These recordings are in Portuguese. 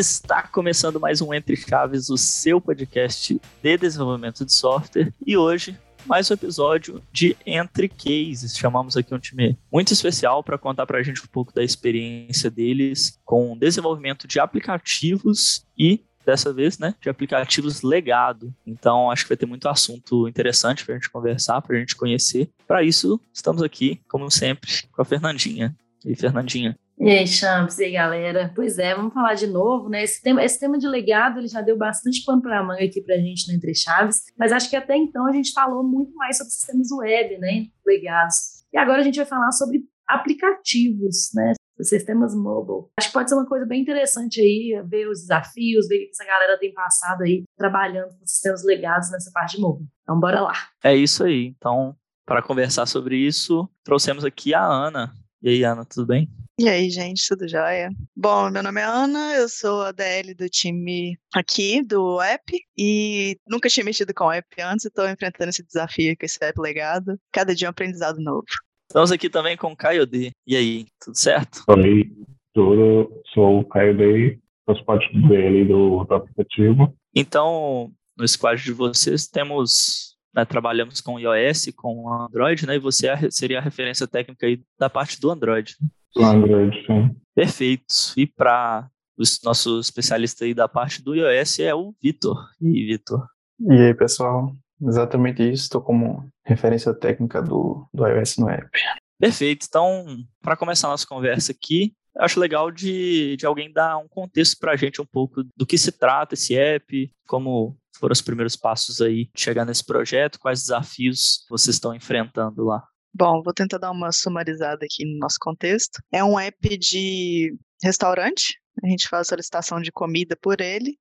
Está começando mais um Entre Chaves, o seu podcast de desenvolvimento de software. E hoje, mais um episódio de Entre Cases. Chamamos aqui um time muito especial para contar para a gente um pouco da experiência deles com desenvolvimento de aplicativos e dessa vez, né, de aplicativos legado. Então, acho que vai ter muito assunto interessante para a gente conversar, para a gente conhecer. Para isso, estamos aqui, como sempre, com a Fernandinha. E Fernandinha, e aí, Champs, e aí, galera? Pois é, vamos falar de novo, né? Esse tema, esse tema de legado, ele já deu bastante pano para a manga aqui para a gente no Entre Chaves, mas acho que até então a gente falou muito mais sobre sistemas web, né? Legados. E agora a gente vai falar sobre aplicativos, né? Sistemas mobile. Acho que pode ser uma coisa bem interessante aí, ver os desafios, ver o que essa galera tem passado aí, trabalhando com sistemas legados nessa parte de mobile. Então, bora lá. É isso aí. Então, para conversar sobre isso, trouxemos aqui a Ana. E aí, Ana, tudo bem? E aí, gente, tudo jóia? Bom, meu nome é Ana, eu sou a DL do time aqui, do app, e nunca tinha mexido com app antes, estou enfrentando esse desafio com esse app legado. Cada dia é um aprendizado novo. Estamos aqui também com o Caio D. E aí, tudo certo? Oi, tudo. Sou o Caio D, faço parte do DL do, do aplicativo. Então, no squad de vocês temos né, trabalhamos com iOS, com Android, né? E você é seria a referência técnica aí da parte do Android. Do Android, sim. Perfeito. E para o nosso especialista aí da parte do iOS é o Vitor. E aí, Vitor? E aí, pessoal? Exatamente isso. Estou como referência técnica do, do iOS no app. Perfeito. Então, para começar a nossa conversa aqui, eu acho legal de, de alguém dar um contexto para a gente um pouco do que se trata esse app, como foram os primeiros passos aí de chegar nesse projeto, quais desafios vocês estão enfrentando lá. Bom, vou tentar dar uma sumarizada aqui no nosso contexto. É um app de restaurante, a gente faz solicitação de comida por ele.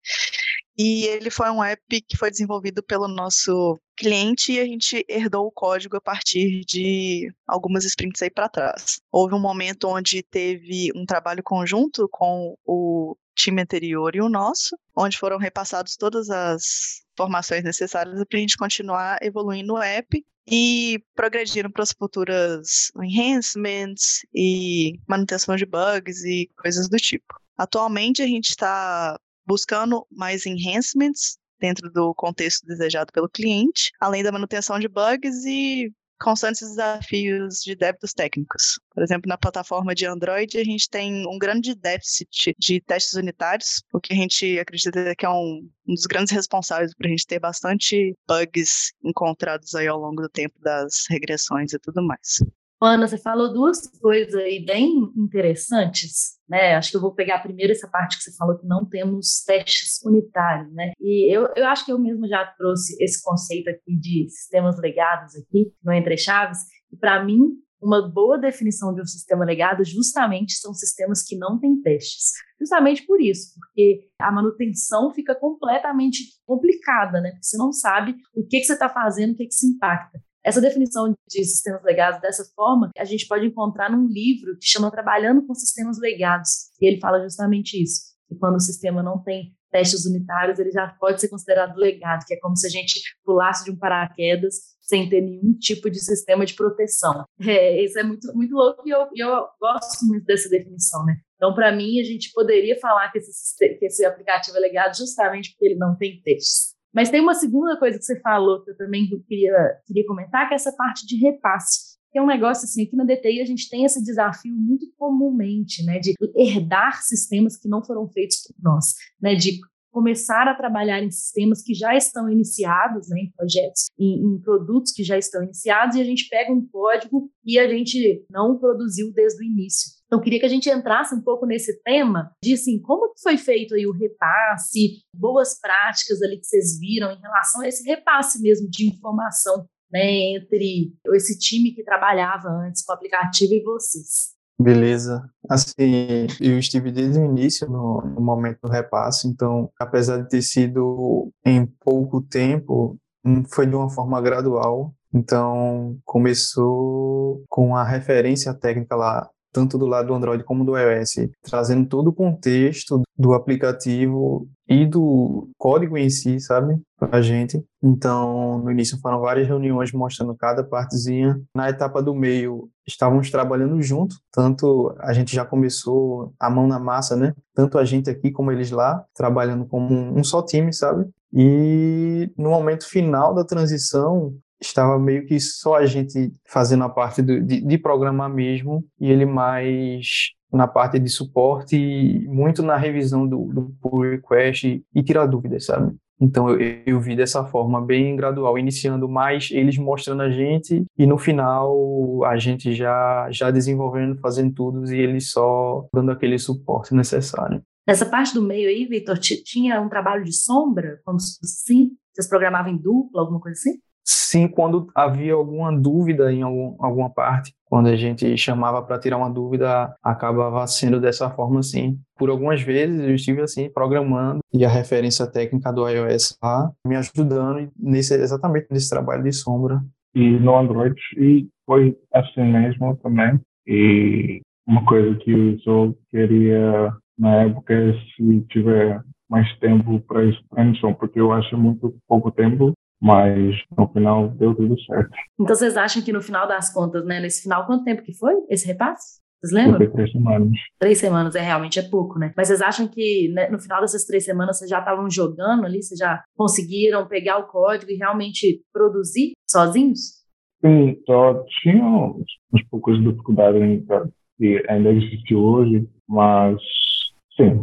E ele foi um app que foi desenvolvido pelo nosso cliente e a gente herdou o código a partir de algumas sprints aí para trás. Houve um momento onde teve um trabalho conjunto com o time anterior e o nosso, onde foram repassadas todas as informações necessárias para a gente continuar evoluindo o app e progredindo para as futuras enhancements e manutenção de bugs e coisas do tipo. Atualmente a gente está buscando mais enhancements dentro do contexto desejado pelo cliente, além da manutenção de bugs e constantes desafios de débitos técnicos. Por exemplo, na plataforma de Android, a gente tem um grande déficit de testes unitários, o que a gente acredita que é um, um dos grandes responsáveis por a gente ter bastante bugs encontrados aí ao longo do tempo das regressões e tudo mais. Ana, você falou duas coisas aí bem interessantes, né? Acho que eu vou pegar primeiro essa parte que você falou que não temos testes unitários, né? E eu, eu acho que eu mesmo já trouxe esse conceito aqui de sistemas legados aqui no Entre Chaves, e para mim, uma boa definição de um sistema legado justamente são sistemas que não têm testes. Justamente por isso, porque a manutenção fica completamente complicada, né? Porque você não sabe o que, que você está fazendo, o que, que se impacta. Essa definição de sistemas legados dessa forma, a gente pode encontrar num livro que chama Trabalhando com Sistemas Legados, e ele fala justamente isso, que quando o sistema não tem testes unitários, ele já pode ser considerado legado, que é como se a gente pulasse de um paraquedas sem ter nenhum tipo de sistema de proteção. É, isso é muito, muito louco e eu, eu gosto muito dessa definição, né? Então, para mim, a gente poderia falar que esse, que esse aplicativo é legado justamente porque ele não tem testes. Mas tem uma segunda coisa que você falou que eu também queria, queria comentar, que é essa parte de repasse. Que é um negócio assim, aqui na DTI a gente tem esse desafio muito comumente, né, de herdar sistemas que não foram feitos por nós, né, de começar a trabalhar em sistemas que já estão iniciados, né, em projetos, em, em, produtos que já estão iniciados, e a gente pega um código e a gente não produziu desde o início. Então, queria que a gente entrasse um pouco nesse tema de assim, como foi feito aí o repasse, boas práticas ali que vocês viram em relação a esse repasse mesmo de informação né, entre esse time que trabalhava antes com o aplicativo e vocês. Beleza. Assim, eu estive desde o início no, no, momento do repasse, então, apesar de ter sido em pouco tempo, hum, foi de uma forma gradual. Então, começou com a referência técnica lá tanto do lado do Android como do iOS, trazendo todo o contexto do aplicativo e do código em si, sabe, para a gente. Então, no início foram várias reuniões mostrando cada partezinha. Na etapa do meio, estávamos trabalhando junto, tanto a gente já começou a mão na massa, né? Tanto a gente aqui como eles lá, trabalhando como um só time, sabe? E no momento final da transição, estava meio que só a gente fazendo a parte do, de, de programar mesmo e ele mais na parte de suporte muito na revisão do, do pull request e, e tirar dúvidas, sabe? Então eu, eu, vi dessa forma bem gradual, iniciando mais eles mostrando a gente e no final a gente já já desenvolvendo, fazendo tudo e eles só dando aquele suporte necessário. Nessa parte do meio aí, Vitor, tinha um trabalho de sombra, como assim? Vocês programavam em dupla, alguma coisa assim? Sim, quando havia alguma dúvida em algum, alguma parte, quando a gente chamava para tirar uma dúvida, acabava sendo dessa forma, sim. Por algumas vezes eu estive assim programando e a referência técnica do iOS lá me ajudando nesse exatamente nesse trabalho de sombra. E no Android e foi assim mesmo também. E uma coisa que eu só queria na época é se tiver mais tempo para isso, porque eu acho muito pouco tempo mas no final deu tudo certo. Então vocês acham que no final das contas, né, nesse final, quanto tempo que foi esse repasse? Vocês lembram? Foi três semanas. Três semanas, é realmente é pouco, né? Mas vocês acham que né, no final dessas três semanas vocês já estavam jogando ali, vocês já conseguiram pegar o código e realmente produzir sozinhos? Sim, só tinha uns, uns poucos dificuldades ainda, que ainda existe hoje, mas sim.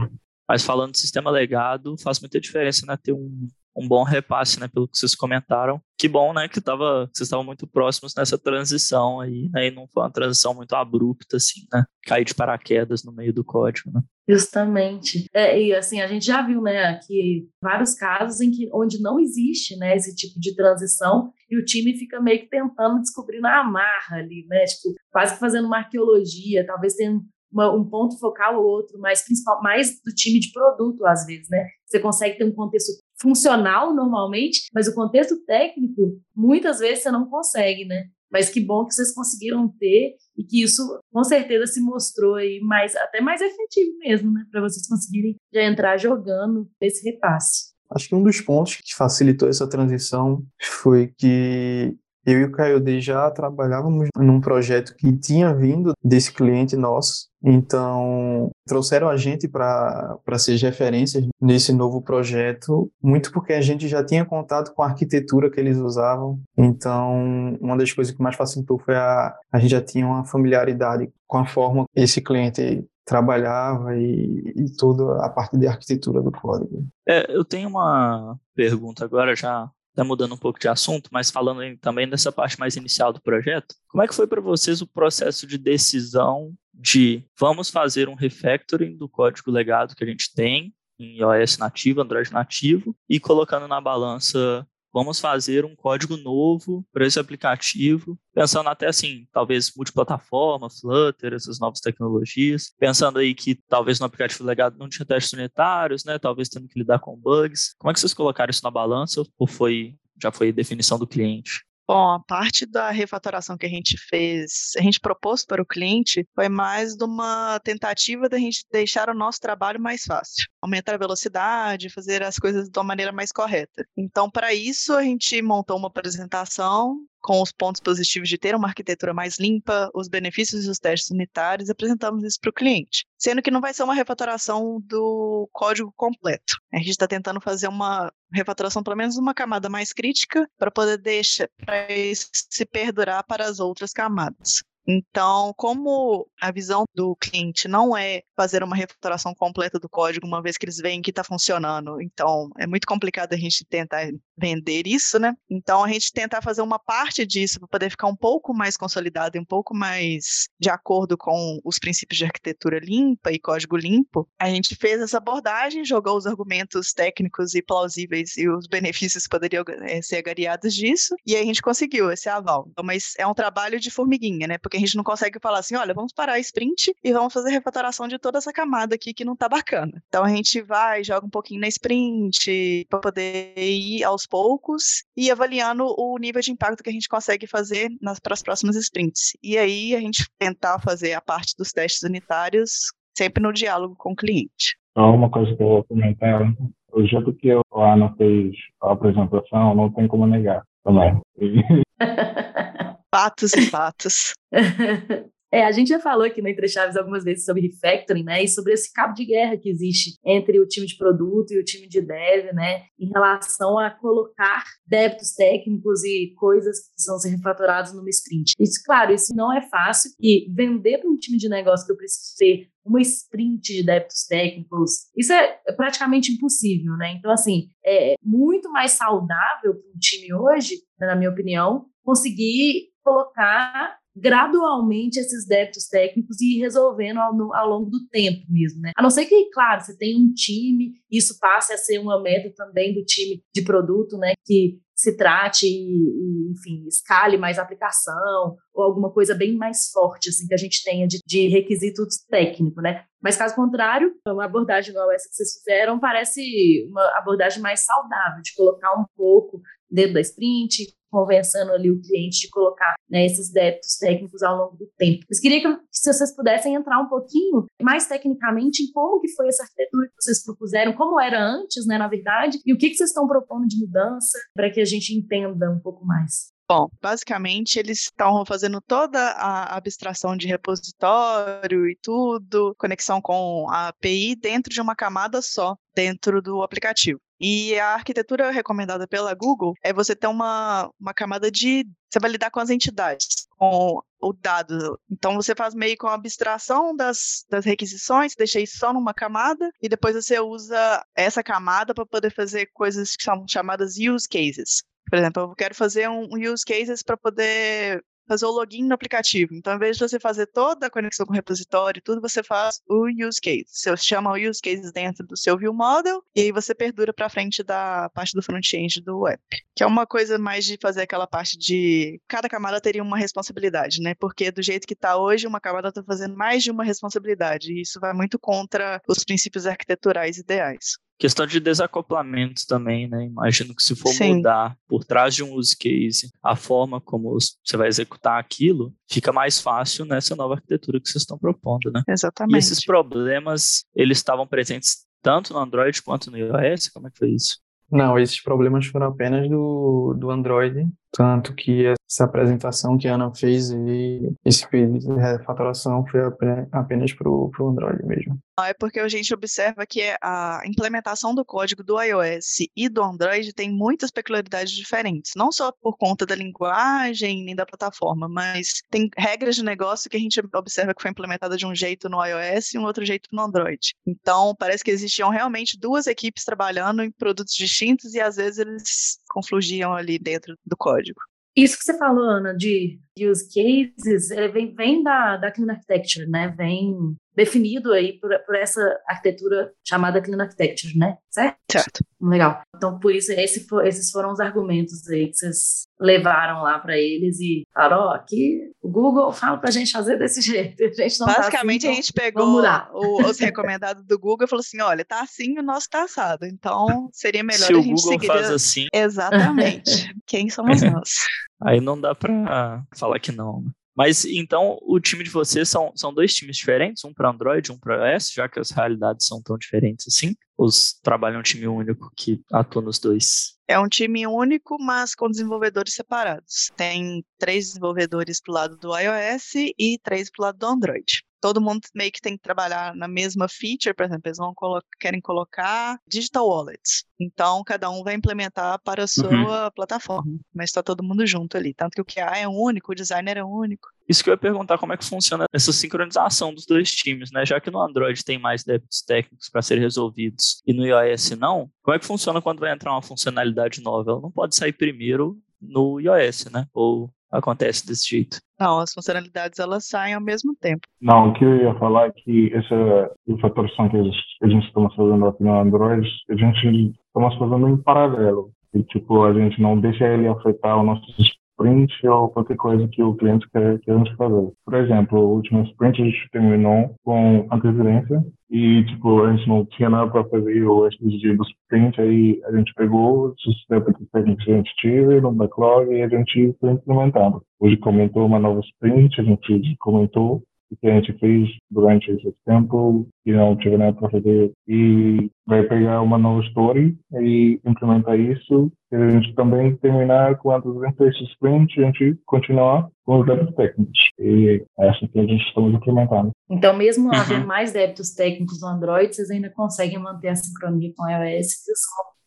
Mas falando de sistema legado, faz muita diferença né, ter um um bom repasse, né, pelo que vocês comentaram. Que bom, né, que tava, vocês estavam muito próximos nessa transição aí, né, e não foi uma transição muito abrupta, assim, né, cair de paraquedas no meio do código, né. Justamente. É, e assim, a gente já viu, né, aqui vários casos em que onde não existe, né, esse tipo de transição e o time fica meio que tentando descobrir na amarra ali, né, tipo, quase que fazendo uma arqueologia, talvez tenha uma, um ponto focal ou outro, mas principal, mais do time de produto, às vezes, né? Você consegue ter um contexto funcional normalmente, mas o contexto técnico, muitas vezes você não consegue, né? Mas que bom que vocês conseguiram ter e que isso com certeza se mostrou aí mais, até mais efetivo mesmo, né? Para vocês conseguirem já entrar jogando esse repasse. Acho que um dos pontos que facilitou essa transição foi que eu e o Caiode já trabalhávamos num projeto que tinha vindo desse cliente nosso, então trouxeram a gente para ser referências nesse novo projeto, muito porque a gente já tinha contato com a arquitetura que eles usavam, então uma das coisas que mais facilitou foi a, a gente já tinha uma familiaridade com a forma que esse cliente trabalhava e, e toda a parte de arquitetura do código. É, eu tenho uma pergunta agora já Tá mudando um pouco de assunto, mas falando também dessa parte mais inicial do projeto, como é que foi para vocês o processo de decisão de vamos fazer um refactoring do código legado que a gente tem em iOS nativo, Android nativo, e colocando na balança vamos fazer um código novo para esse aplicativo, pensando até assim, talvez multiplataforma, Flutter, essas novas tecnologias, pensando aí que talvez no aplicativo legado não tinha testes unitários, né, talvez tendo que lidar com bugs. Como é que vocês colocaram isso na balança ou foi já foi definição do cliente? Bom, a parte da refatoração que a gente fez, a gente propôs para o cliente, foi mais de uma tentativa da gente deixar o nosso trabalho mais fácil, aumentar a velocidade, fazer as coisas de uma maneira mais correta. Então, para isso, a gente montou uma apresentação com os pontos positivos de ter uma arquitetura mais limpa, os benefícios dos testes unitários, apresentamos isso para o cliente. Sendo que não vai ser uma refatoração do código completo. A gente está tentando fazer uma refatoração, pelo menos uma camada mais crítica, para poder deixar, para se perdurar para as outras camadas. Então, como a visão do cliente não é fazer uma refatoração completa do código, uma vez que eles veem que está funcionando, então é muito complicado a gente tentar vender isso, né? Então, a gente tentar fazer uma parte disso para poder ficar um pouco mais consolidado e um pouco mais de acordo com os princípios de arquitetura limpa e código limpo, a gente fez essa abordagem, jogou os argumentos técnicos e plausíveis e os benefícios que poderiam é, ser agariados disso, e aí a gente conseguiu esse aval. Então, mas é um trabalho de formiguinha, né? Porque a gente não consegue falar assim, olha, vamos parar a sprint e vamos fazer refatoração de toda essa camada aqui que não tá bacana. Então a gente vai, joga um pouquinho na sprint para poder ir aos aos poucos e avaliando o nível de impacto que a gente consegue fazer nas, para as próximas sprints. E aí a gente tentar fazer a parte dos testes unitários sempre no diálogo com o cliente. Uma coisa que eu vou comentar, o jeito que a Ana fez a apresentação, não tem como negar também. Patos e patos. É, a gente já falou aqui no Entre Chaves algumas vezes sobre refactoring, né, e sobre esse cabo de guerra que existe entre o time de produto e o time de dev, né, em relação a colocar débitos técnicos e coisas que precisam ser refatoradas numa sprint. Isso, claro, isso não é fácil e vender para um time de negócio que eu preciso ter uma sprint de débitos técnicos, isso é praticamente impossível, né? Então, assim, é muito mais saudável para um time hoje, na minha opinião, conseguir colocar gradualmente esses débitos técnicos e ir resolvendo ao, ao, longo do tempo mesmo, né? A não ser que, claro, você tem um time, isso passe a ser uma meta também do time de produto, né? Que se trate e, enfim, escale mais aplicação ou alguma coisa bem mais forte, assim, que a gente tenha de, de requisitos técnicos, né? Mas, caso contrário, uma abordagem igual essa que vocês fizeram parece uma abordagem mais saudável, de colocar um pouco dentro da sprint, conversando ali o cliente de colocar né, esses débitos técnicos ao longo do tempo. Mas queria que, se vocês pudessem entrar um pouquinho mais tecnicamente em como que foi essa arquitetura que vocês propuseram, como era antes, né, na verdade, e o que, que vocês estão propondo de mudança para que a gente entenda um pouco mais. Bom, basicamente eles estão fazendo toda a abstração de repositório e tudo, conexão com a API dentro de uma camada só, dentro do aplicativo. E a arquitetura recomendada pela Google é você ter uma, uma camada de. Você vai lidar com as entidades, com o dado. Então você faz meio com a abstração das, das requisições, deixa isso só numa camada, e depois você usa essa camada para poder fazer coisas que são chamadas use cases. Por exemplo, eu quero fazer um use cases para poder fazer o login no aplicativo. Então, ao invés de você fazer toda a conexão com o repositório, tudo você faz o use case. Você chama o use cases dentro do seu view model e aí você perdura para frente da parte do front-end do app. Que é uma coisa mais de fazer aquela parte de cada camada teria uma responsabilidade, né? Porque do jeito que está hoje, uma camada está fazendo mais de uma responsabilidade e isso vai muito contra os princípios arquiteturais ideais. Questão de desacoplamentos também, né? Imagino que se for Sim. mudar por trás de um use case a forma como você vai executar aquilo, fica mais fácil nessa nova arquitetura que vocês estão propondo, né? Exatamente. E esses problemas, eles estavam presentes tanto no Android quanto no iOS? Como é que foi isso? Não, esses problemas foram apenas do, do Android, tanto que essa apresentação que a Ana fez e esse pedido de refatoração foi apenas para o Android mesmo. É porque a gente observa que a implementação do código do iOS e do Android tem muitas peculiaridades diferentes, não só por conta da linguagem nem da plataforma, mas tem regras de negócio que a gente observa que foi implementada de um jeito no iOS e um outro jeito no Android. Então, parece que existiam realmente duas equipes trabalhando em produtos distintos e às vezes eles conflugiam ali dentro do código. Isso que você falou, Ana, de use cases, vem, vem da, da Clean Architecture, né? Vem definido aí por, por essa arquitetura chamada Clean Architecture, né? Certo? Certo. Legal. Então, por isso, esse, esses foram os argumentos aí que vocês levaram lá para eles e falaram, ó, oh, aqui o Google fala para a gente fazer desse jeito. A gente não Basicamente, tá assim, a gente pegou o, os recomendados do Google e falou assim, olha, tá assim o nosso tá assado. Então, seria melhor Se a gente seguir... Se o Google faz assim... Exatamente. Quem somos nós? Aí não dá para falar que não. Né? Mas então o time de vocês são, são dois times diferentes, um para Android, um para iOS, já que as realidades são tão diferentes assim? Os trabalham um time único que atua nos dois? É um time único, mas com desenvolvedores separados. Tem três desenvolvedores pro lado do iOS e três pro lado do Android todo mundo meio que tem que trabalhar na mesma feature, por exemplo, eles vão colo querem colocar digital wallets. Então, cada um vai implementar para a sua uhum. plataforma, mas está todo mundo junto ali. Tanto que o QA é único, o designer é único. Isso que eu ia perguntar, como é que funciona essa sincronização dos dois times, né? Já que no Android tem mais débitos técnicos para serem resolvidos e no iOS não, como é que funciona quando vai entrar uma funcionalidade nova? Ela não pode sair primeiro no iOS, né? Ou acontece desse jeito? Não, as funcionalidades elas saem ao mesmo tempo. Não, o que eu ia falar é que essa faturação que a gente está fazendo aqui no Android, a gente estamos fazendo em paralelo. E, tipo, a gente não deixa ele afetar os nossos sprint ou qualquer coisa que o cliente quer, quer nos fazer. Por exemplo, o último sprint a gente terminou com antecedência e, tipo, a gente não tinha nada para fazer o resto do dia do sprint, aí a gente pegou os técnicos que a gente tive no backlog e a gente foi implementando. Hoje comentou uma nova sprint, a gente comentou o que a gente fez durante esse tempo e não tive nada para fazer e vai pegar uma nova story e implementar isso e a gente também terminar com a 206 sprint e a gente continuar com os débitos técnicos e é assim que a gente estamos implementando. Então, mesmo uhum. havendo mais débitos técnicos no Android, vocês ainda conseguem manter a sincronia com o iOS,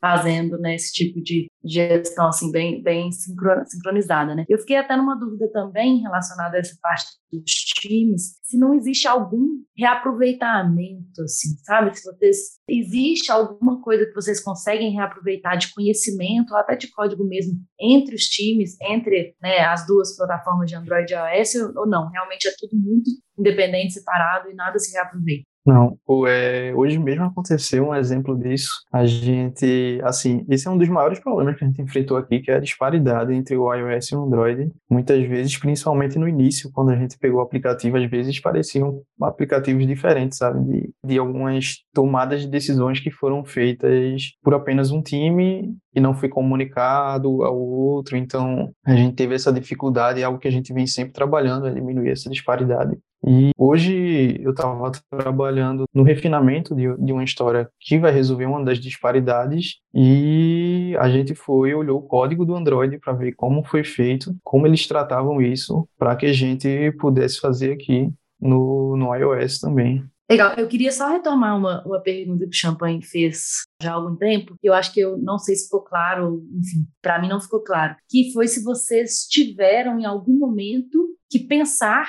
fazendo né, esse tipo de gestão assim bem, bem sincronizada. Né? Eu fiquei até numa dúvida também relacionada a essa parte dos times, se não existe algum reaproveitamento, assim, sabe? Se vocês existe alguma coisa que vocês conseguem reaproveitar de conhecimento, ou até de código mesmo, entre os times, entre né, as duas plataformas de Android e iOS, ou não? Realmente é tudo muito independente, separado e nada se reaproveita. Não, é, hoje mesmo aconteceu um exemplo disso. A gente, assim, esse é um dos maiores problemas que a gente enfrentou aqui, que é a disparidade entre o iOS e o Android. Muitas vezes, principalmente no início, quando a gente pegou o aplicativo, às vezes pareciam aplicativos diferentes, sabe? De, de algumas tomadas de decisões que foram feitas por apenas um time e não foi comunicado ao outro. Então, a gente teve essa dificuldade, é algo que a gente vem sempre trabalhando, é diminuir essa disparidade. E hoje eu estava trabalhando no refinamento de, de, uma história que vai resolver uma das disparidades e a gente foi olhou o código do Android para ver como foi feito, como eles tratavam isso, para que a gente pudesse fazer aqui no, no iOS também. Legal, eu queria só retomar uma, uma pergunta que o Champagne fez já há algum tempo, eu acho que eu não sei se ficou claro, enfim, para mim não ficou claro, que foi se vocês tiveram em algum momento que pensar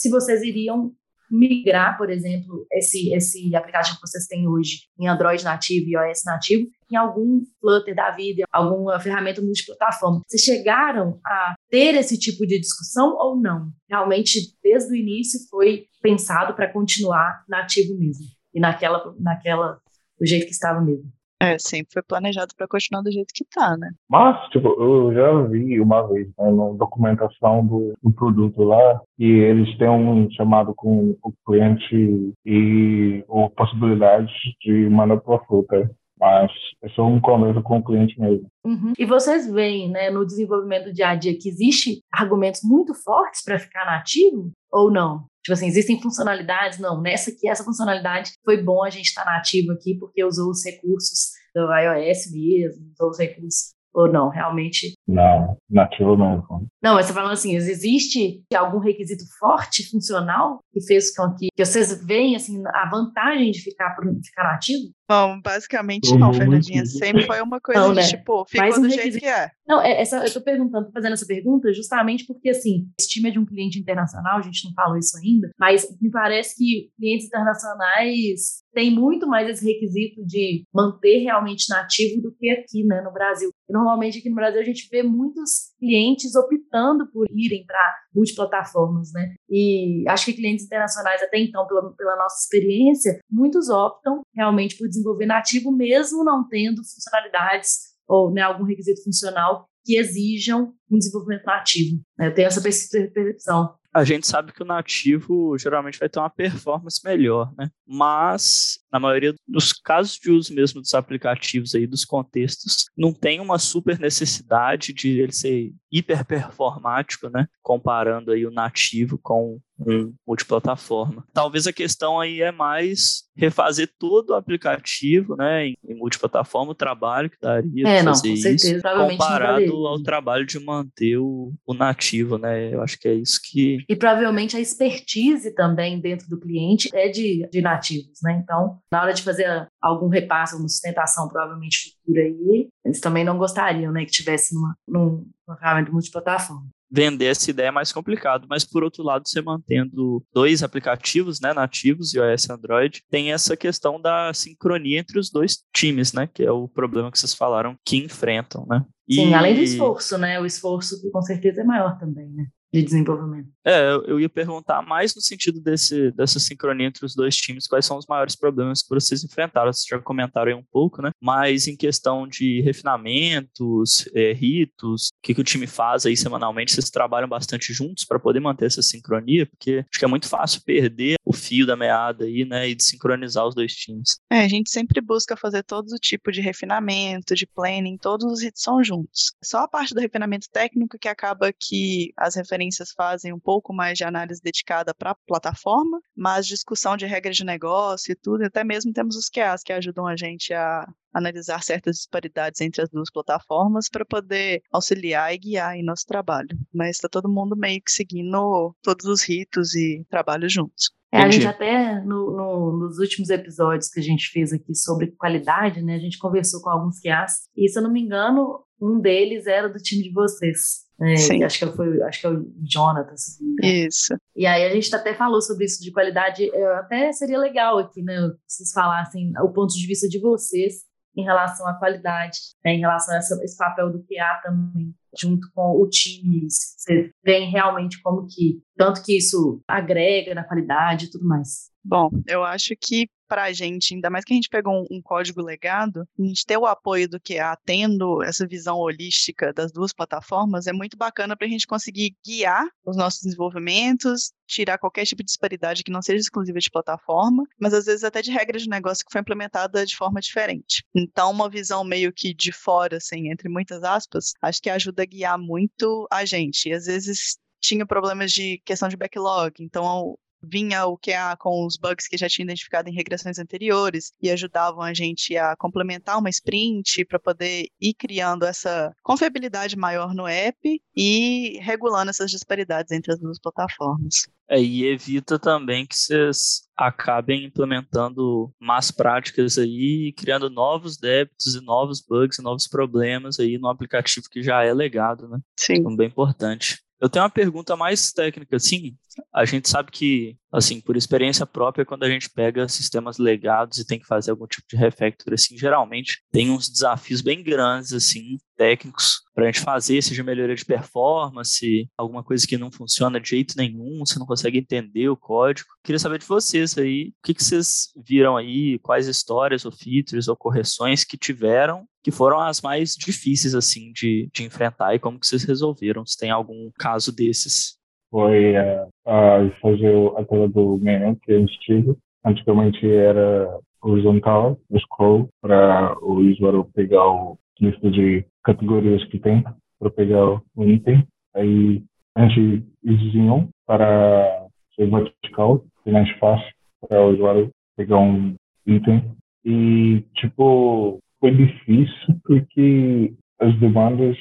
se vocês iriam migrar, por exemplo, esse, esse aplicativo que vocês têm hoje em Android nativo e iOS nativo em algum Flutter da vida, alguma ferramenta multiplataforma. Vocês chegaram a ter esse tipo de discussão ou não? Realmente, desde o início, foi pensado para continuar nativo mesmo e naquela, naquela do jeito que estava mesmo. É, sempre foi planejado para continuar do jeito que tá, né? Mas, tipo, eu já vi uma vez, né, na documentação do, do produto lá, que eles têm um chamado com o cliente e ou possibilidade de mandar para fruta mas é só um conversa com o cliente mesmo. Uhum. E vocês veem, né, no desenvolvimento dia a dia que existe argumentos muito fortes para ficar nativo ou não? Tipo assim, existem funcionalidades? Não, nessa aqui, essa funcionalidade foi bom a gente estar tá nativo aqui porque usou os recursos do iOS mesmo, usou os recursos ou não, realmente? Não, nativo mesmo. Não, mas você falando assim, existe algum requisito forte, funcional, que fez com que, que vocês veem assim, a vantagem de ficar, ficar nativo? Bom, basicamente não, Fernandinha. Sempre foi uma coisa não, de, né? tipo, ficou um do requisito... jeito que é. Não, é, essa, eu tô perguntando, tô fazendo essa pergunta justamente porque, assim, esse time é de um cliente internacional, a gente não falou isso ainda, mas me parece que clientes internacionais têm muito mais esse requisito de manter realmente nativo do que aqui, né, no Brasil. E normalmente aqui no Brasil a gente vê muitos clientes optando por irem para multiplataformas, né? E acho que clientes internacionais, até então, pela, pela nossa experiência, muitos optam realmente por desenvolver nativo, mesmo não tendo funcionalidades ou né, algum requisito funcional que exijam um desenvolvimento nativo. Né? Eu tenho essa percepção. A gente sabe que o nativo geralmente vai ter uma performance melhor, né? Mas, na maioria dos casos de uso mesmo dos aplicativos aí, dos contextos, não tem uma super necessidade de ele ser hiper performático, né? Comparando aí o nativo com um multiplataforma. Talvez a questão aí é mais refazer todo o aplicativo, né, em, em multiplataforma, o trabalho que daria é, não, fazer com certeza, isso, comparado ao trabalho de manter o, o, nativo, né? Eu acho que é isso que e provavelmente a expertise também dentro do cliente é de, de nativos, né? Então, na hora de fazer algum repasse, alguma sustentação provavelmente futura aí, eles também não gostariam, né, que tivesse numa, numa ferramenta multiplataforma vender essa ideia é mais complicado, mas por outro lado, você mantendo dois aplicativos, né, nativos, iOS e Android, tem essa questão da sincronia entre os dois times, né, que é o problema que vocês falaram que enfrentam, né? Sim, e... além do esforço, né, o esforço com certeza é maior também, né? De desenvolvimento. É, eu ia perguntar mais no sentido desse, dessa sincronia entre os dois times, quais são os maiores problemas que vocês enfrentaram, vocês já comentaram aí um pouco, né? Mas em questão de refinamentos, é, ritos, o que, que o time faz aí semanalmente, vocês trabalham bastante juntos para poder manter essa sincronia, porque acho que é muito fácil perder o fio da meada aí, né, e de sincronizar os dois times. É, a gente sempre busca fazer todo o tipo de refinamento, de planning, todos os ritos são juntos. Só a parte do refinamento técnico que acaba que as referências fazem um pouco mais de análise dedicada para a plataforma, mas discussão de regras de negócio e tudo, até mesmo temos os QAs que ajudam a gente a analisar certas disparidades entre as duas plataformas para poder auxiliar e guiar em nosso trabalho. Mas está todo mundo meio que seguindo todos os ritos e trabalho juntos. É, a gente até no, no, nos últimos episódios que a gente fez aqui sobre qualidade, né, a gente conversou com alguns QAs e se eu não me engano, um deles era do time de vocês. Né, Sim. Acho que foi, acho que é o Jonathan. Isso. E aí a gente até falou sobre isso de qualidade. Até seria legal aqui, né? Vocês falassem o ponto de vista de vocês em relação à qualidade, né, em relação a esse papel do PA também, junto com o time. Você vê realmente como que, tanto que isso agrega na qualidade e tudo mais. Bom, eu acho que para a gente, ainda mais que a gente pegou um, um, código legado, a gente ter o apoio do QA, tendo essa visão holística das duas plataformas, é muito bacana para a gente conseguir guiar os nossos desenvolvimentos, tirar qualquer tipo de disparidade que não seja exclusiva de plataforma, mas às vezes até de regras de negócio que foi implementada de forma diferente. Então, uma visão meio que de fora, assim, entre muitas aspas, acho que ajuda a guiar muito a gente. E às vezes tinha problemas de questão de backlog, então vinha o QA com os bugs que já tinha identificado em regressões anteriores e ajudavam a gente a complementar uma sprint para poder ir criando essa confiabilidade maior no app e regulando essas disparidades entre as duas plataformas. É, e evita também que vocês acabem implementando más práticas aí, criando novos débitos e novos bugs e novos problemas aí no aplicativo que já é legado, né? Sim. Então, bem importante. Eu tenho uma pergunta mais técnica, assim. A gente sabe que, assim, por experiência própria, quando a gente pega sistemas legados e tem que fazer algum tipo de refactor, assim, geralmente tem uns desafios bem grandes, assim, técnicos para a gente fazer, seja melhoria de performance, alguma coisa que não funciona de jeito nenhum, você não consegue entender o código. Queria saber de vocês aí, o que, que vocês viram aí, quais histórias ou features ou correções que tiveram que foram as mais difíceis, assim, de, de enfrentar e como que vocês resolveram, se tem algum caso desses. Foi uh, uh, fazer a tela do menu que a gente tive. Antigamente era horizontal, o scroll, para o usuário pegar o lista de categorias que tem para pegar o item. Aí a gente desenhou para ser vertical, ser mais fácil para o usuário pegar um item. E, tipo, foi difícil porque as demandas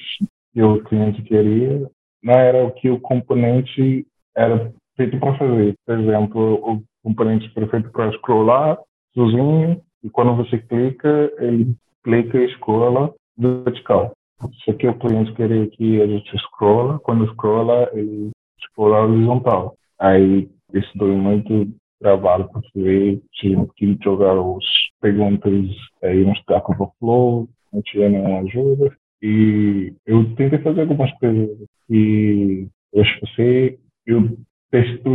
que o cliente queria não era o que o componente era feito para fazer. Por exemplo, o componente foi feito para scrollar sozinho e quando você clica, ele clica e scrolla vertical. Só que o cliente queria que a gente scrolla, quando scrolla, ele scrolla horizontal. Aí isso deu muito trabalho para tinha que jogar as perguntas aí no Stack Overflow, não tinha nenhuma ajuda. E eu tentei fazer algumas coisas e eu esqueci. Eu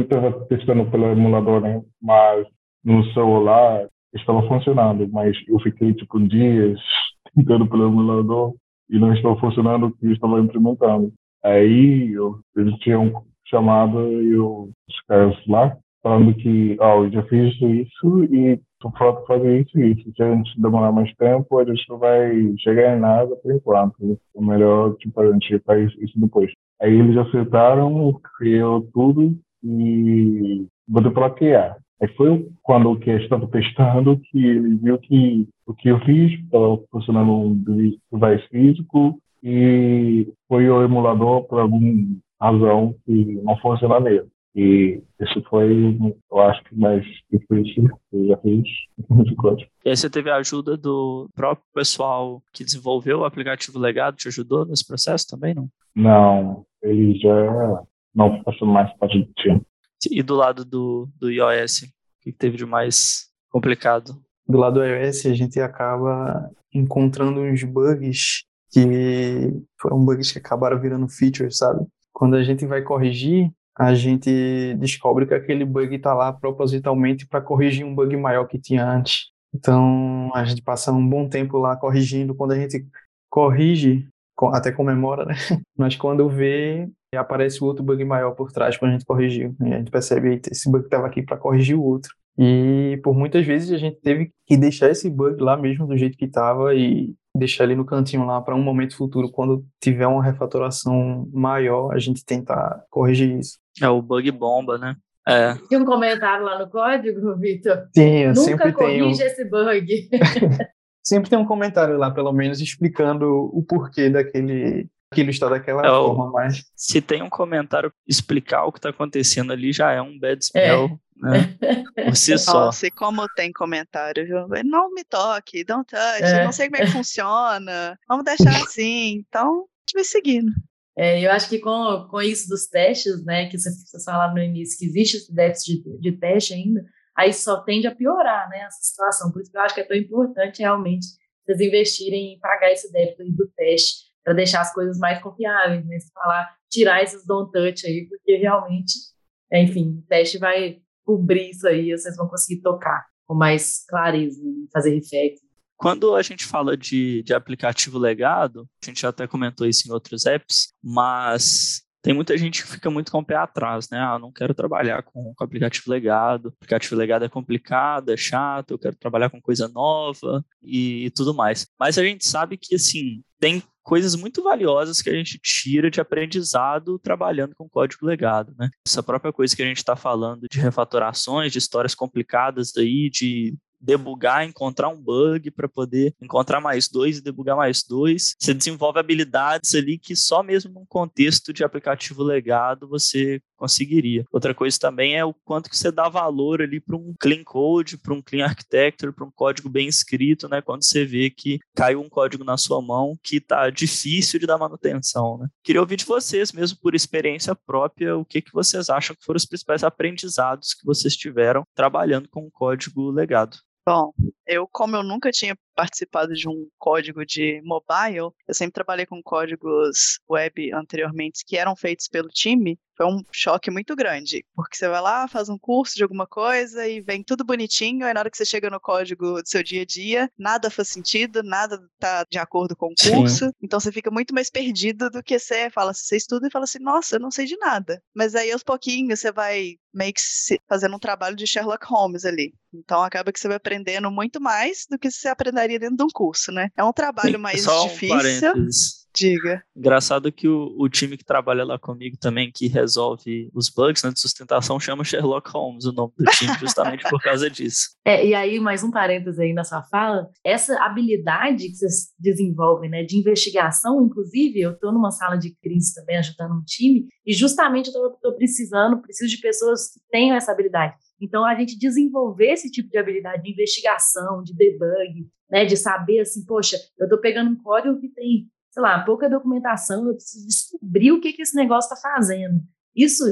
estava testando pelo emulador, né? mas no celular estava funcionando, mas eu fiquei tipo dias tentando pelo emulador e não estava funcionando o que eu estava implementando. Aí eu, eles tinham chamado e os caras lá falando que, ó, oh, eu já fiz isso e tu falta fazer isso e isso. Se a gente demorar mais tempo, a gente não vai chegar em nada por enquanto. É melhor, tipo, a gente faz isso depois. Aí eles aceitaram, criou tudo e botei para QA. Aí foi quando o que estava testando que ele viu que o que eu fiz estava funcionando um device físico e foi o emulador por alguma razão que não funciona mesmo. E isso foi, eu acho que mais difícil que eu já fiz no código. E aí você teve a ajuda do próprio pessoal que desenvolveu o aplicativo legado, te ajudou nesse processo também, não? Não, ele já não passou mais parte do time. E do lado do, do iOS, o que teve de mais complicado? Do lado do iOS, a gente acaba encontrando uns bugs que foram bugs que acabaram virando features, sabe? quando a gente vai corrigir, a gente descobre que aquele bug está lá propositalmente para corrigir um bug maior que tinha antes. Então, a gente passa um bom tempo lá corrigindo. Quando a gente corrige, até comemora, né? Mas quando vê, aparece o outro bug maior por trás quando a gente corrigiu. E a gente percebe, esse bug estava aqui para corrigir o outro. E por muitas vezes a gente teve que deixar esse bug lá mesmo do jeito que estava e deixar ele no cantinho lá para um momento futuro, quando tiver uma refatoração maior, a gente tentar corrigir isso. É o bug bomba, né? É. Tem um comentário lá no código, Vitor? Sim, eu Nunca sempre tenho. esse bug. sempre tem um comentário lá, pelo menos, explicando o porquê daquele aquilo está daquela É forma, mas Se tem um comentário explicar o que está acontecendo ali, já é um bad spell, né? Por si só. Nossa, e como tem comentário, viu? Não me toque, don't touch, É. não sei como é que funciona, vamos deixar assim. Então, a gente vai seguindo. É, eu acho que com, com isso dos testes, né, que vocês falaram no início, que existe esse déficit de, de teste ainda, aí só tende a piorar, né, essa situação. Por isso que eu acho que é tão importante realmente vocês investirem em pagar esse débito do teste, para deixar as coisas mais confiáveis, né, se falar, tirar esses don't touch aí, porque realmente, é, enfim, o teste vai cobrir isso aí, vocês vão conseguir tocar com mais clareza, né, fazer refactor. Quando a gente fala de, de aplicativo legado, a gente já até comentou isso em outros apps, mas tem muita gente que fica muito com o pé atrás, né? Ah, não quero trabalhar com, com aplicativo legado, aplicativo legado é complicado, é chato, eu quero trabalhar com coisa nova e, tudo mais. Mas a gente sabe que, assim, tem coisas muito valiosas que a gente tira de aprendizado trabalhando com código legado, né? Essa própria coisa que a gente está falando de refatorações, de histórias complicadas aí, de debugar, encontrar um bug para poder encontrar mais dois e debugar mais dois. Você desenvolve habilidades ali que só mesmo num contexto de aplicativo legado você conseguiria. Outra coisa também é o quanto que você dá valor ali para um clean code, para um clean architecture, para um código bem escrito, né? Quando você vê que caiu um código na sua mão que está difícil de dar manutenção, né? Queria ouvir de vocês mesmo por experiência própria, o que que vocês acham que foram os principais aprendizados que vocês tiveram trabalhando com o código legado. Bom, eu, como eu nunca tinha participado de um código de mobile, eu sempre trabalhei com códigos web anteriormente que eram feitos pelo time. Foi um choque muito grande, porque você vai lá, faz um curso de alguma coisa e vem tudo bonitinho, aí na hora que você chega no código do seu dia a dia, nada faz sentido, nada tá de acordo com o Sim. curso, então você fica muito mais perdido do que você fala, você estuda e fala assim, nossa, eu não sei de nada. Mas aí aos pouquinhos você vai meio que fazendo um trabalho de Sherlock Holmes ali. Então acaba que você vai aprendendo muito mais do que você aprenderia dentro de um curso, né? É um trabalho mais Só um difícil. parênteses. Diga. Engraçado que o, o time que trabalha lá comigo também, que resolve os bugs né, de sustentação, chama Sherlock Holmes, o nome do time, justamente por causa disso. É, e aí, mais um parênteses aí na sua fala, essa habilidade que vocês desenvolvem, né, de investigação, inclusive, eu estou numa sala de crise também, ajudando um time, e justamente eu estou precisando, preciso de pessoas que tenham essa habilidade. Então, a gente desenvolver esse tipo de habilidade de investigação, de debug, né, de saber assim, poxa, eu estou pegando um código que tem, sei lá, pouca documentação, eu preciso descobrir o que, que esse negócio está fazendo. Isso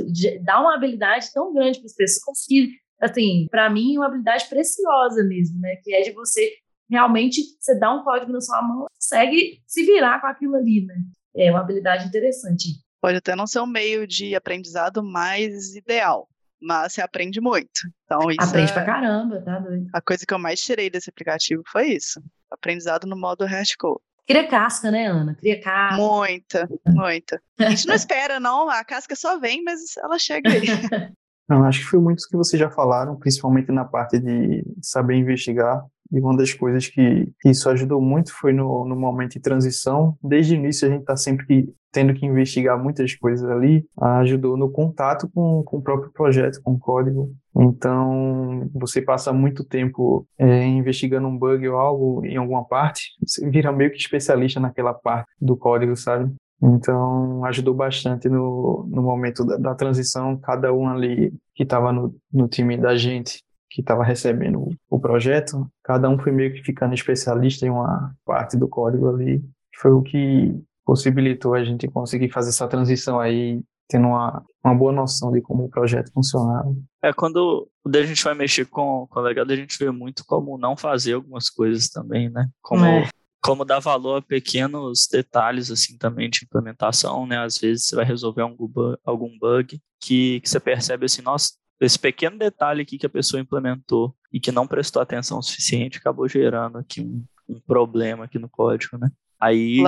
dá uma habilidade tão grande para as pessoas que assim, para mim, é uma habilidade preciosa mesmo, né? Que é de você realmente, você dá um código na sua mão, consegue se virar com aquilo ali, né? É uma habilidade interessante. Pode até não ser um meio de aprendizado mais ideal, mas você aprende muito. Então, isso Aprende é pra caramba, tá doido. a coisa que eu mais tirei desse aplicativo foi isso. Aprendizado no modo hashcode. Cria casca, né, Ana? Cria casca. Muita, muita. A gente não espera, não. A casca só vem, mas ela chega aí. Não, acho que foi muitos que vocês já falaram, principalmente na parte de saber investigar. E uma das coisas que, que isso ajudou muito foi no, no momento de transição. Desde o início, a gente está sempre que- tendo que investigar muitas coisas ali. Ajudou no contato com, com o próprio projeto, com o código. Então, você passa muito tempo é, investigando um bug ou algo em alguma parte, você vira meio que especialista naquela parte do código, sabe? Então, ajudou bastante no, no momento da, da transição, cada um ali que estava no, no time da gente, que estava recebendo o, projeto, cada um foi meio que ficando especialista em uma parte do código ali, que foi o que possibilitou a gente conseguir fazer essa transição aí, tendo uma, uma boa noção de como o projeto funcionava. É quando, quando a gente vai mexer com, com o legado, a gente vê muito como não fazer algumas coisas também, né? Como É. como dar valor a pequenos detalhes assim também de implementação, né? Às vezes você vai resolver algum bug, algum bug que, que você percebe assim, nossa, esse pequeno detalhe aqui que a pessoa implementou e que não prestou atenção o suficiente acabou gerando aqui um, um problema aqui no código, né? Aí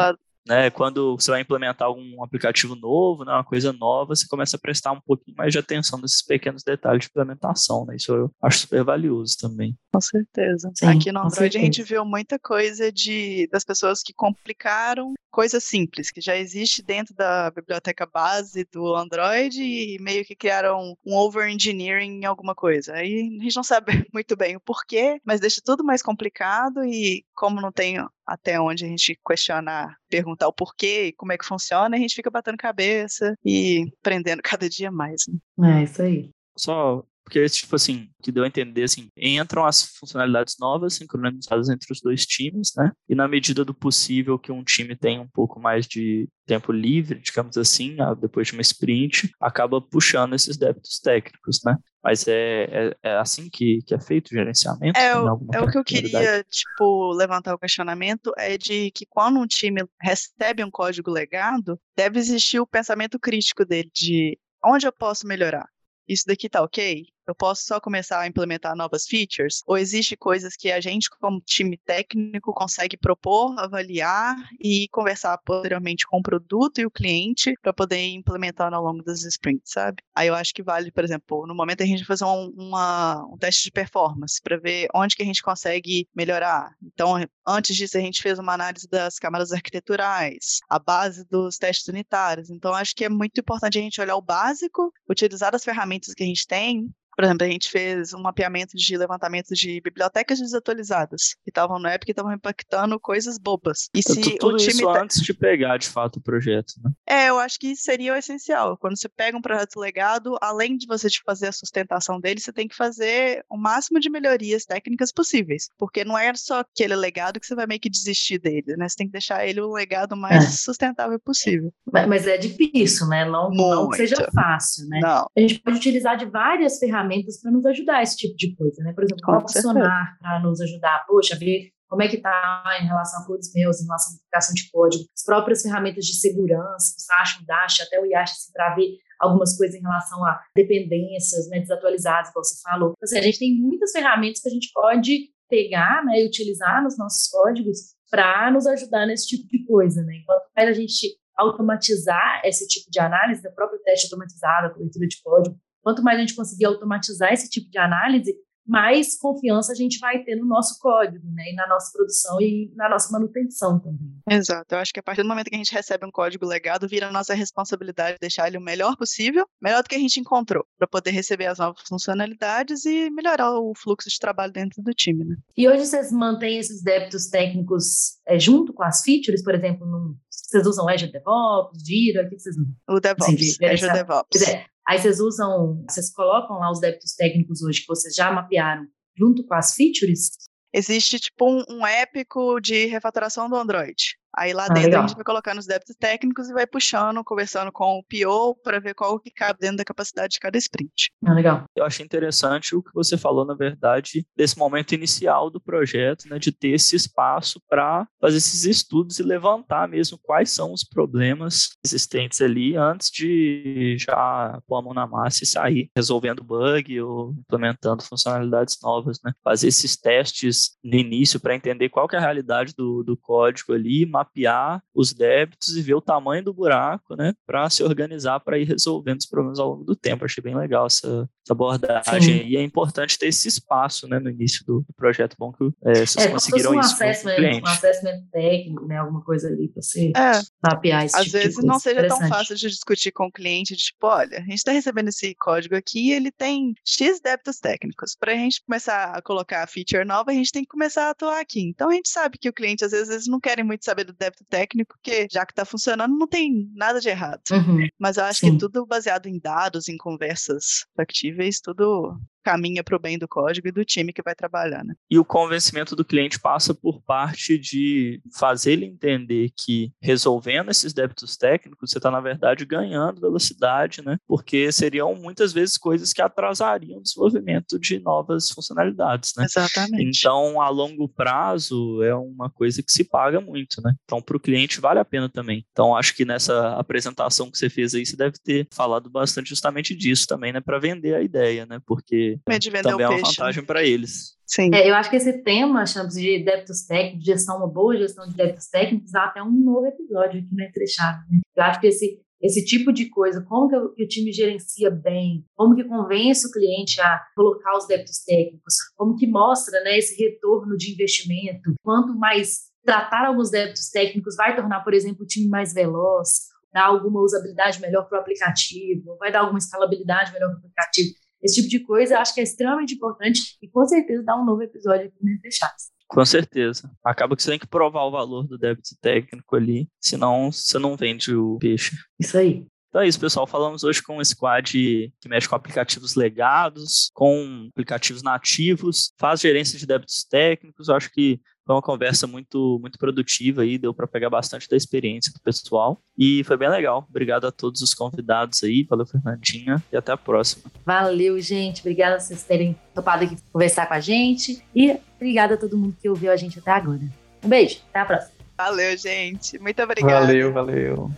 né? Quando você vai implementar algum aplicativo novo, né, uma coisa nova, você começa a prestar um pouquinho mais de atenção nesses pequenos detalhes de implementação, né? Isso eu acho super valioso também. Com certeza. Sim, Aqui no Android a gente viu muita coisa de das pessoas que complicaram coisas simples que já existe dentro da biblioteca base do Android e meio que criaram um over-engineering em alguma coisa. Aí a gente não sabe muito bem o porquê, mas deixa tudo mais complicado e como não tem até onde a gente questionar, perguntar o porquê e como é que funciona, a gente fica batendo cabeça e aprendendo cada dia mais. Né? É, isso aí. Só porque, tipo assim, que deu a entender, assim, entram as funcionalidades novas sincronizadas entre os dois times, né? E na medida do possível que um time tenha um pouco mais de tempo livre, digamos assim, depois de uma sprint, acaba puxando esses débitos técnicos, né? Mas é, é, é assim que, que é feito o gerenciamento? É, o, é o que eu queria, tipo, levantar o questionamento, é de que quando um time recebe um código legado, deve existir o pensamento crítico dele de onde eu posso melhorar? Isso daqui tá ok? Eu posso só começar a implementar novas features? Ou existe coisas que a gente, como time técnico, consegue propor, avaliar e conversar posteriormente com o produto e o cliente para poder implementar ao longo das sprints, sabe? Aí eu acho que vale, por exemplo, no momento a gente fazer um, uma, um teste de performance para ver onde que a gente consegue melhorar. Então, antes disso, a gente fez uma análise das câmaras arquiteturais, a base dos testes unitários. Então, acho que é muito importante a gente olhar o básico, utilizar as ferramentas que a gente tem por exemplo, a gente fez um mapeamento de levantamento de bibliotecas desatualizadas que estavam no app que estavam impactando coisas bobas. E se tudo o time isso tá... antes de pegar de fato o projeto, né? É, eu acho que seria o essencial. Quando você pega um projeto legado, além de você fazer a sustentação dele, você tem que fazer o máximo de melhorias técnicas possíveis, porque não é só aquele legado que você vai meio que desistir dele, né? Você tem que deixar ele o legado mais é. sustentável possível. Mas, mas, é difícil, né? Não, não que seja fácil, né? Não. A gente pode utilizar de várias ferramentas ferramentas para nos ajudar esse tipo de coisa, né? Por exemplo, o opcionar para nos ajudar, poxa, ver como é que está em relação a codes meus, em relação à modificação de código, as próprias ferramentas de segurança, o Sasha, o Dash, até o Yash, assim, para ver algumas coisas em relação a dependências né, desatualizadas, como você falou. Então, assim, a gente tem muitas ferramentas que a gente pode pegar né, e utilizar nos nossos códigos para nos ajudar nesse tipo de coisa. Né? Enquanto mais a gente automatizar esse tipo de análise, do próprio teste automatizado, a leitura de código, Quanto mais a gente conseguir automatizar esse tipo de análise, mais confiança a gente vai ter no nosso código, né, e na nossa produção e na nossa manutenção também. Exato, eu acho que a partir do momento que a gente recebe um código legado, vira nossa responsabilidade deixar ele o melhor possível, melhor do que a gente encontrou, para poder receber as novas funcionalidades e melhorar o fluxo de trabalho dentro do time, né. E hoje vocês mantêm esses débitos técnicos é, junto com as features, por exemplo, num, vocês usam Azure DevOps, Jira, o que vocês usam? O DevOps, assim, de, Azure DevOps. Aí vocês usam, vocês colocam lá os débitos técnicos hoje que vocês já mapearam junto com as features? Existe tipo um, um épico de refatoração do Android. Aí lá ah, dentro legal. a gente vai colocando os débitos técnicos e vai puxando, conversando com o PO para ver qual que cabe dentro da capacidade de cada sprint. Ah, legal. Eu achei interessante o que você falou, na verdade, desse momento inicial do projeto, né, de ter esse espaço para fazer esses estudos e levantar mesmo quais são os problemas existentes ali antes de já pôr a mão na massa e sair resolvendo bug ou implementando funcionalidades novas, né? Fazer esses testes no início para entender qual que é a realidade do, do código ali, mapear os débitos e ver o tamanho do buraco, né, para se organizar para ir resolvendo os problemas ao longo do tempo. Achei bem legal essa, essa abordagem Sim. e é importante ter esse espaço, né, no início do, do projeto. Bom que é, vocês é, conseguiram um isso assessment, Um assessment técnico, né, alguma coisa ali para você é. mapear esse Às tipo vezes não seja tão fácil de discutir com o cliente, de, tipo, olha, a gente está recebendo esse código aqui e ele tem X débitos técnicos. Para a gente começar a colocar a feature nova, a gente tem que começar a atuar aqui. Então a gente sabe que o cliente às vezes não querem muito saber do débito técnico, porque já que está funcionando, não tem nada de errado. Uhum. Mas eu acho Sim. que tudo baseado em dados, em conversas factíveis, tudo caminha para o bem do código e do time que vai trabalhar, né? E o convencimento do cliente passa por parte de fazer ele entender que resolvendo esses débitos técnicos, você está, na verdade, ganhando velocidade, né? Porque seriam muitas vezes coisas que atrasariam o desenvolvimento de novas funcionalidades, né? Exatamente. Então, a longo prazo, é uma coisa que se paga muito, né? Então, para o cliente, vale a pena também. Então, acho que nessa apresentação que você fez aí, você deve ter falado bastante justamente disso também, né? Para vender a ideia, né? Porque também é uma né? vantagem para eles. Sim. É, eu acho que esse tema, chamamos de débitos técnicos, gestão, uma boa gestão de débitos técnicos, dá até um novo episódio aqui no Entre Chaves. Né? Eu acho que esse, esse tipo de coisa, como que o, que o, time gerencia bem, como que convence o cliente a colocar os débitos técnicos, como que mostra né, esse retorno de investimento, quanto mais tratar alguns débitos técnicos vai tornar, por exemplo, o time mais veloz, dar alguma usabilidade melhor para o aplicativo, vai dar alguma escalabilidade melhor para o aplicativo. Esse tipo de coisa acho que é extremamente importante e com certeza dá um novo episódio aqui no Entre Com certeza. Acaba que você tem que provar o valor do débito técnico ali, senão você não vende o peixe. Isso aí. Então é isso, pessoal. Falamos hoje com um squad que mexe com aplicativos legados, com aplicativos nativos, faz gerência de débitos técnicos. Eu acho que foi uma conversa muito, muito produtiva aí, deu para pegar bastante da experiência do pessoal e foi bem legal. Obrigado a todos os convidados aí, valeu Fernandinha e até a próxima. Valeu, gente. Obrigada por vocês terem topado aqui conversar com a gente e obrigada a todo mundo que ouviu a gente até agora. Um beijo, até a próxima. Valeu, gente. Muito obrigada. Valeu, valeu.